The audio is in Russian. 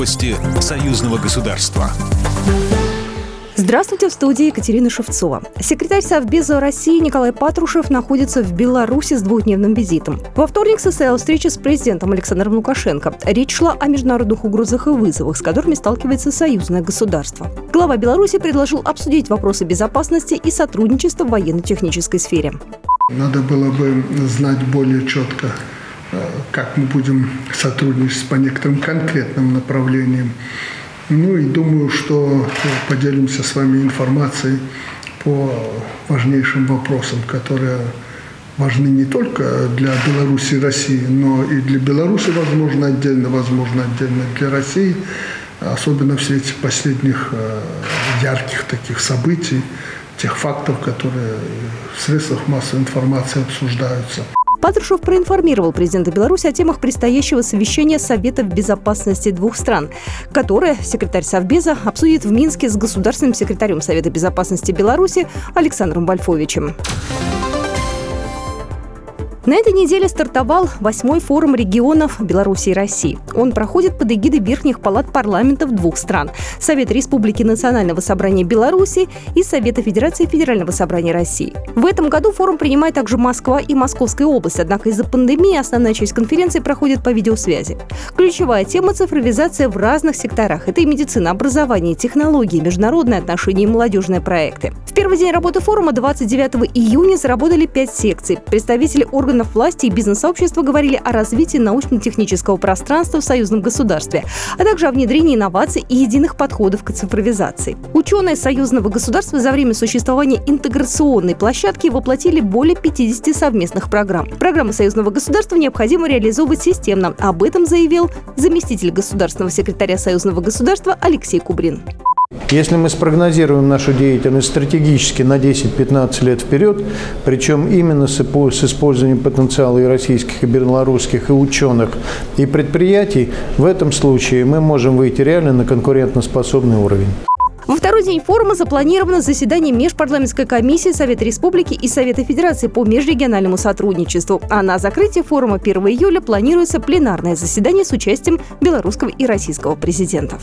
Новости союзного государства. Здравствуйте, в студии Екатерина Шевцова. Секретарь Совбеза России Николай Патрушев находится в Беларуси с двухдневным визитом. Во вторник состоялась встреча с президентом Александром Лукашенко. Речь шла о международных угрозах и вызовах, с которыми сталкивается союзное государство. Глава Беларуси предложил обсудить вопросы безопасности и сотрудничества в военно-технической сфере. Надо было бы знать более четко, как мы будем сотрудничать по некоторым конкретным направлениям ну и думаю, что поделимся с вами информацией по важнейшим вопросам, которые важны не только для Беларуси и России, но и для Беларуси, возможно, отдельно, возможно, отдельно для России, особенно в свете последних э, ярких таких событий, тех фактов, которые в средствах массовой информации обсуждаются. Патрушев проинформировал президента Беларуси о темах предстоящего совещания Советов безопасности двух стран, которое секретарь Совбеза обсудит в Минске с государственным секретарем Совета безопасности Беларуси Александром Вольфовичем. На этой неделе стартовал восьмой форум регионов Беларуси и России. Он проходит под эгидой верхних палат парламентов двух стран – Совета Республики Национального собрания Беларуси и Совета Федерации Федерального собрания России. В этом году форум принимает также Москва и Московская область, однако из-за пандемии основная часть конференции проходит по видеосвязи. Ключевая тема – цифровизация в разных секторах. Это и медицина, образование, технологии, международные отношения и молодежные проекты. В первый день работы форума 29 июня заработали пять секций. Представители органов органов власти и бизнес-сообщества говорили о развитии научно-технического пространства в союзном государстве, а также о внедрении инноваций и единых подходов к цифровизации. Ученые союзного государства за время существования интеграционной площадки воплотили более 50 совместных программ. Программы союзного государства необходимо реализовывать системно. Об этом заявил заместитель государственного секретаря союзного государства Алексей Кубрин. Если мы спрогнозируем нашу деятельность стратегически на 10-15 лет вперед, причем именно с использованием потенциала и российских, и белорусских, и ученых, и предприятий, в этом случае мы можем выйти реально на конкурентоспособный уровень. Во второй день форума запланировано заседание Межпарламентской комиссии Совета Республики и Совета Федерации по межрегиональному сотрудничеству. А на закрытие форума 1 июля планируется пленарное заседание с участием белорусского и российского президентов.